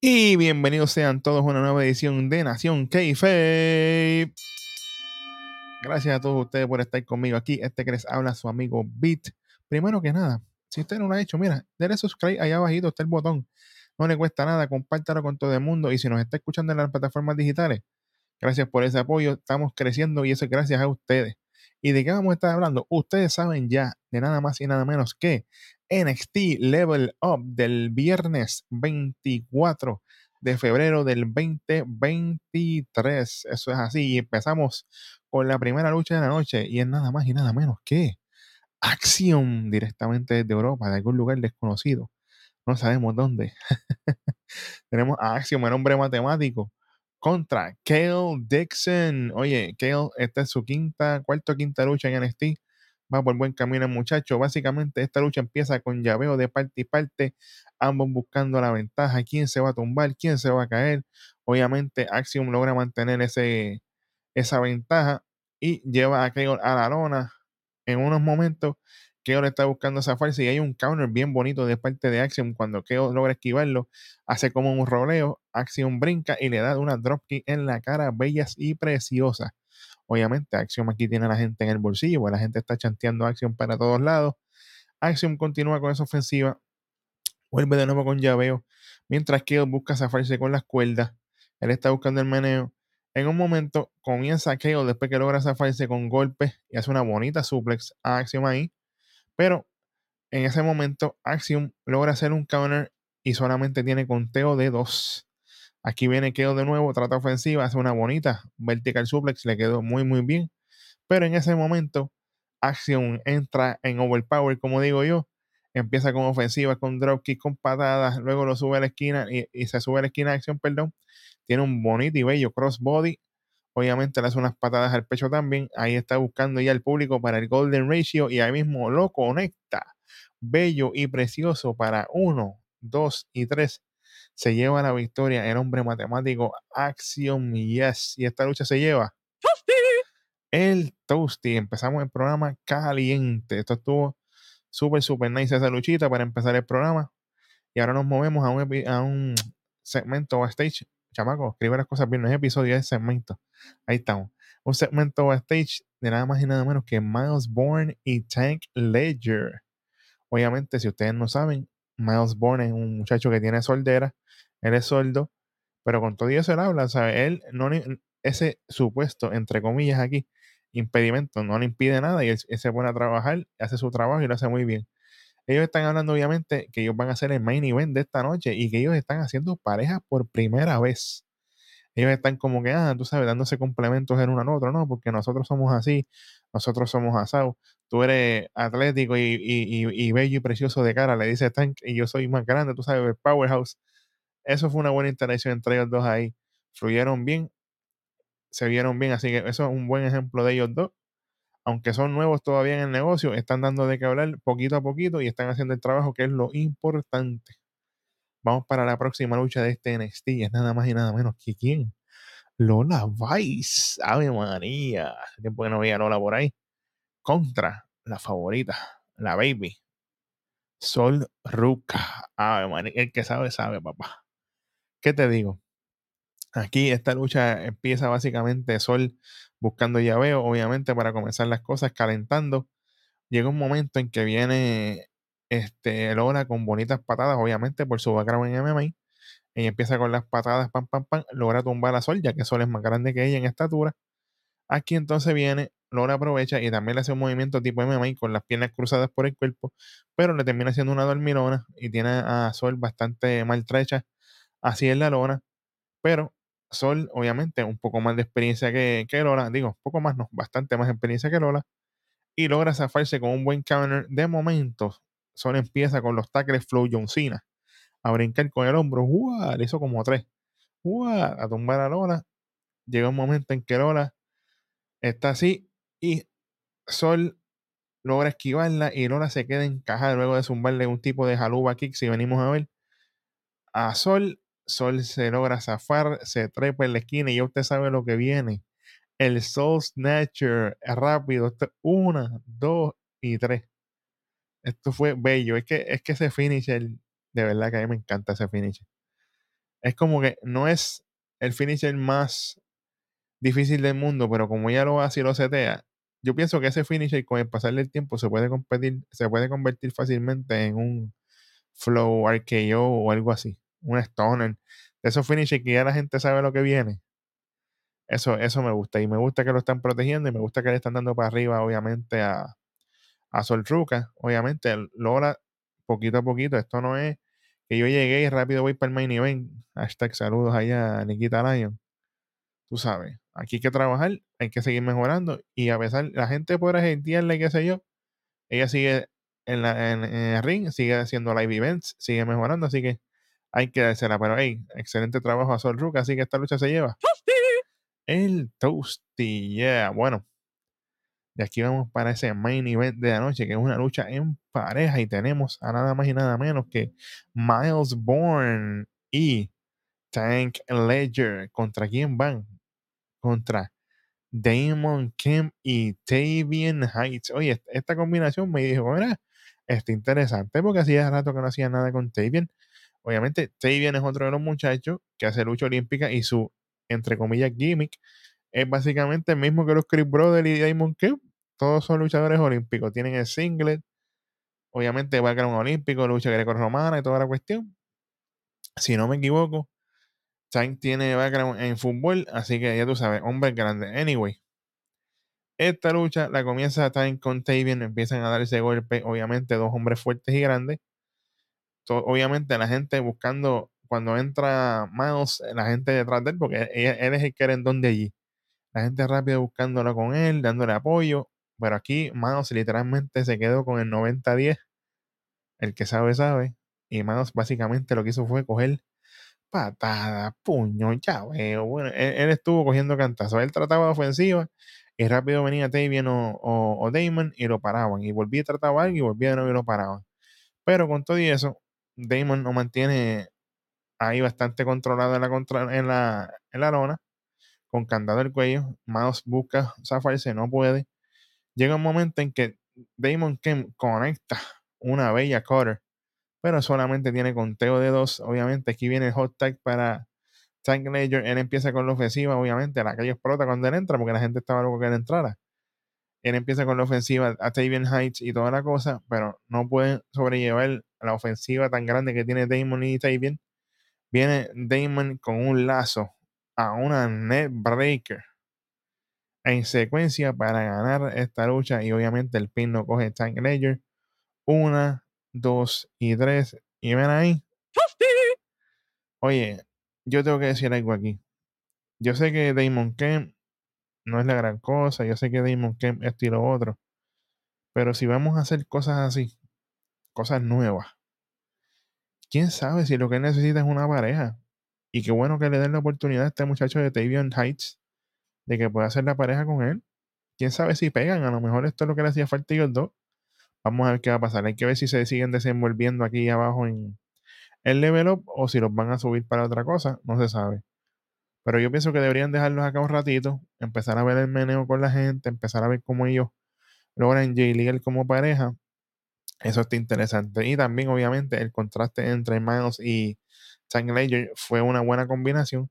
Y bienvenidos sean todos a una nueva edición de Nación Keife. Gracias a todos ustedes por estar conmigo aquí. Este que les habla su amigo Beat. Primero que nada, si usted no lo ha hecho, mira, denle subscribe allá abajito está el botón. No le cuesta nada, compártalo con todo el mundo. Y si nos está escuchando en las plataformas digitales, gracias por ese apoyo. Estamos creciendo y eso es gracias a ustedes. ¿Y de qué vamos a estar hablando? Ustedes saben ya de nada más y nada menos que NXT Level Up del viernes 24 de febrero del 2023. Eso es así. Y empezamos con la primera lucha de la noche y es nada más y nada menos que acción directamente desde Europa, de algún lugar desconocido. No sabemos dónde. Tenemos a Axiom, el hombre matemático, contra Kale Dixon. Oye, Kale, esta es su quinta, cuarta o quinta lucha en NXT va por buen camino muchacho. Básicamente esta lucha empieza con llaveo de parte y parte, ambos buscando la ventaja, quién se va a tumbar, quién se va a caer. Obviamente Axiom logra mantener ese, esa ventaja y lleva a Kale a la lona. En unos momentos, Kale está buscando esa fuerza y hay un counter bien bonito de parte de Axiom. Cuando Kale logra esquivarlo, hace como un roleo, Axiom brinca y le da una dropkick en la cara, bellas y preciosas. Obviamente, Axiom aquí tiene a la gente en el bolsillo, porque la gente está chanteando Axiom para todos lados. Axiom continúa con esa ofensiva, vuelve de nuevo con llaveo, mientras que busca zafarse con las cuerdas. Él está buscando el meneo. En un momento comienza Keo después que logra zafarse con golpes y hace una bonita suplex a Axiom ahí. Pero en ese momento Axiom logra hacer un counter y solamente tiene conteo de dos. Aquí viene quedó de nuevo, trata ofensiva, hace una bonita vertical suplex, le quedó muy, muy bien. Pero en ese momento, Action entra en overpower, como digo yo. Empieza con ofensiva, con dropkick, con patadas, luego lo sube a la esquina y, se sube a la esquina de acción, perdón. Tiene un bonito y bello crossbody. Obviamente le hace unas patadas al pecho también. Ahí está buscando ya el público para el Golden Ratio y ahí mismo lo conecta. Bello y precioso para uno, dos y tres se lleva la victoria el hombre matemático Axiom Yes. Y esta lucha se lleva el Toasty. Empezamos el programa caliente. Esto estuvo súper, súper nice esa luchita para empezar el programa. Y ahora nos movemos a un, a un segmento backstage. Chamaco, escribe las cosas bien. No es episodio, es segmento. Ahí estamos. Un segmento backstage de nada más y nada menos que Miles Bourne y Tank Ledger. Obviamente, si ustedes no saben, Miles Bourne un muchacho que tiene soldera, él es sordo, pero con todo eso él habla, ¿sabe? Él no, ese supuesto, entre comillas aquí, impedimento no le impide nada y él, se pone a trabajar, hace su trabajo y lo hace muy bien. Ellos están hablando obviamente que ellos van a hacer el main event de esta noche y que ellos están haciendo pareja por primera vez. Ellos están como que, ah, tú sabes, dándose complementos en uno al otro, no, porque nosotros somos así, nosotros somos asados tú eres atlético y, bello y precioso de cara, le dice Tank, y yo soy más grande, tú sabes, Powerhouse. Eso fue una buena interacción entre ellos dos ahí. Fluyeron bien, se vieron bien, así que eso es un buen ejemplo de ellos dos. Aunque son nuevos todavía en el negocio, están dando de qué hablar poquito a poquito y están haciendo el trabajo que es lo importante. Vamos para la próxima lucha de este NXT. Es nada más y nada menos que quién. Lola Vice. Ave María. Hace tiempo que no veía Lola por ahí contra la favorita, la baby. Sol Ruka. el que sabe, sabe, papá. ¿Qué te digo? Aquí esta lucha empieza básicamente Sol buscando llaveo, obviamente para comenzar las cosas, calentando. Llega un momento en que viene este, Lola con bonitas patadas, obviamente por su background en MMA. Y empieza con las patadas, pam, pam, pam. Logra tumbar a Sol, ya que Sol es más grande que ella en estatura. Aquí entonces viene Lola aprovecha y también le hace un movimiento tipo MMA con las piernas cruzadas por el cuerpo, pero le termina haciendo una dormilona y tiene a Sol bastante maltrecha así en la lona, pero Sol obviamente un poco más de experiencia que, que Lola, digo, poco más no, bastante más experiencia que Lola, y logra zafarse con un buen counter de momento. Sol empieza con los tackles Flow John a brincar con el hombro, ¡Uah! le hizo como tres, ¡Uah! a tumbar a Lola. Llega un momento en que Lola está así y Sol logra esquivarla y Lola se queda encajada luego de zumbarle un tipo de jaluba kick. Si venimos a ver a Sol, Sol se logra zafar, se trepa en la esquina y ya usted sabe lo que viene. El Soul Snatcher rápido, una, dos y tres. Esto fue bello. Es que, es que ese finisher, de verdad que a mí me encanta ese finisher. es como que no es el finisher más difícil del mundo, pero como ella lo hace y lo setea, yo pienso que ese finisher con el pasar del tiempo se puede se puede convertir fácilmente en un flow RKO o algo así, un stoner. De esos finishers que ya la gente sabe lo que viene. Eso, eso me gusta. Y me gusta que lo están protegiendo y me gusta que le están dando para arriba, obviamente, a, a Sol Ruca. Obviamente, logra poquito a poquito. Esto no es que yo llegué y rápido voy para el main event. Hashtag saludos allá a Nikita Lion. Tú sabes, aquí hay que trabajar, hay que seguir mejorando. Y a pesar, la gente podrá gentearle, qué sé yo, ella sigue en, la, en, el ring, sigue haciendo live events, sigue mejorando, así que hay que dársela. Pero hey, excelente trabajo a Sol Ruca, así que esta lucha se lleva. El Toasty, yeah. Bueno, de aquí vamos para ese main event de la noche, que es una lucha en pareja. Y tenemos a nada más y nada menos que Miles Bourne y Tank Ledger. ¿Contra quién van? Contra Damon Kemp y Tavian Heights. Oye, esta combinación me dijo, mira, está interesante porque hacía rato que no hacía nada con Tavian. Obviamente, Tavian es otro de los muchachos que hace lucha olímpica y su, entre comillas, gimmick es básicamente el mismo que los Chris Brothers y Damon Kemp. Todos son luchadores olímpicos. Tienen el singlet, obviamente va a un olímpico, lucha greco-romana y toda la cuestión. Si no me equivoco, Tank tiene background en fútbol, así que ya tú sabes, hombre grande. Anyway, esta lucha la comienza Tank con Tavian, empiezan a dar ese golpe, obviamente dos hombres fuertes y grandes. obviamente la gente buscando, cuando entra Miles, la gente detrás de él, porque él, es el querendón de allí. La gente rápido buscándolo con él, dándole apoyo. Pero aquí Miles literalmente se quedó con el 90-10. El que sabe, sabe. Y Miles básicamente lo que hizo fue coger patada, puño, ya veo. Bueno, él, estuvo cogiendo cantazos. Él trataba de ofensiva y rápido venía Tavian o, o, Damon y lo paraban. Y volvía a tratar a y volvía de nuevo y lo paraban. Pero con todo y eso, Damon lo mantiene ahí bastante controlado en la, contra, en la, en la lona, con candado el cuello. Mouse busca zafarse, no puede. Llega un momento en que Damon Kemp conecta una bella cutter pero solamente tiene conteo de dos. Obviamente, aquí viene el hot tag para Tank Ledger. Él empieza con la ofensiva, obviamente, la calle explota cuando él entra, porque la gente estaba loco que él entrara. Él empieza con la ofensiva a Tavian Heights y toda la cosa, pero no puede sobrellevar la ofensiva tan grande que tiene Damon y Tavian. Viene Damon con un lazo a una net breaker en secuencia para ganar esta lucha y obviamente el pin no coge Tank Ledger. Una, 2 y 3. Y ven ahí. Oye, yo tengo que decir algo aquí. Yo sé que Damon Kemp no es la gran cosa. Yo sé que Damon Kemp es y otro. Pero si vamos a hacer cosas así, cosas nuevas, quién sabe si lo que necesita es una pareja. Y qué bueno que le den la oportunidad a este muchacho de Tavion Heights de que pueda hacer la pareja con él. Quién sabe si pegan. A lo mejor esto es lo que le hacía falta a ellos dos. Vamos a ver qué va a pasar. Hay que ver si se siguen desenvolviendo aquí abajo en el level up o si los van a subir para otra cosa. No se sabe. Pero yo pienso que deberían dejarlos acá un ratito, empezar a ver el meneo con la gente, empezar a ver cómo ellos logran J-League como pareja. Eso está interesante. Y también, obviamente, el contraste entre Miles y Tank fue una buena combinación.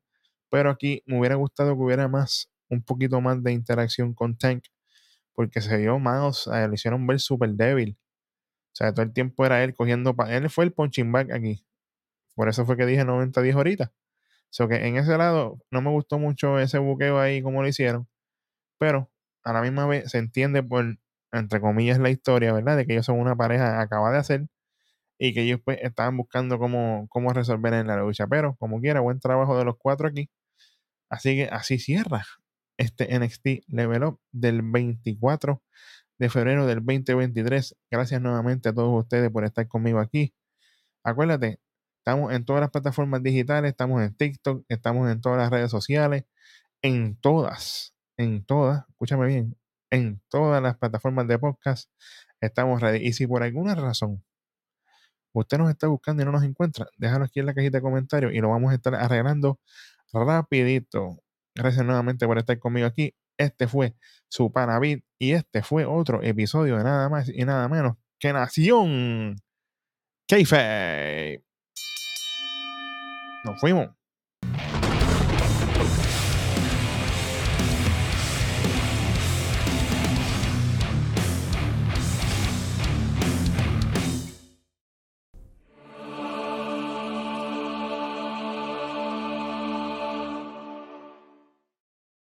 Pero aquí me hubiera gustado que hubiera más, un poquito más de interacción con Tank porque se vio más, lo hicieron ver súper débil. O sea, todo el tiempo era él cogiendo. él fue el punching back aquí. Por eso fue que dije 90-10 ahorita. O sea, que en ese lado no me gustó mucho ese buqueo ahí, como lo hicieron. Pero a la misma vez se entiende por, entre comillas, la historia, ¿verdad? De que ellos son una pareja acaba de hacer y que ellos pues estaban buscando cómo, cómo resolver en la lucha. Pero como quiera, buen trabajo de los cuatro aquí. Así que así cierra este NXT Level Up del 24 de febrero del 2023. Gracias nuevamente a todos ustedes por estar conmigo aquí. Acuérdate, estamos en todas las plataformas digitales, estamos en TikTok, estamos en todas las redes sociales, en todas, en todas, escúchame bien, en todas las plataformas de podcast estamos ready. Y si por alguna razón usted nos está buscando y no nos encuentra, déjalo aquí en la cajita de comentarios y lo vamos a estar arreglando rapidito. Gracias nuevamente por estar conmigo aquí. Este fue su Panavit y este fue otro episodio de nada más y nada menos que Nación Keife. Nos fuimos.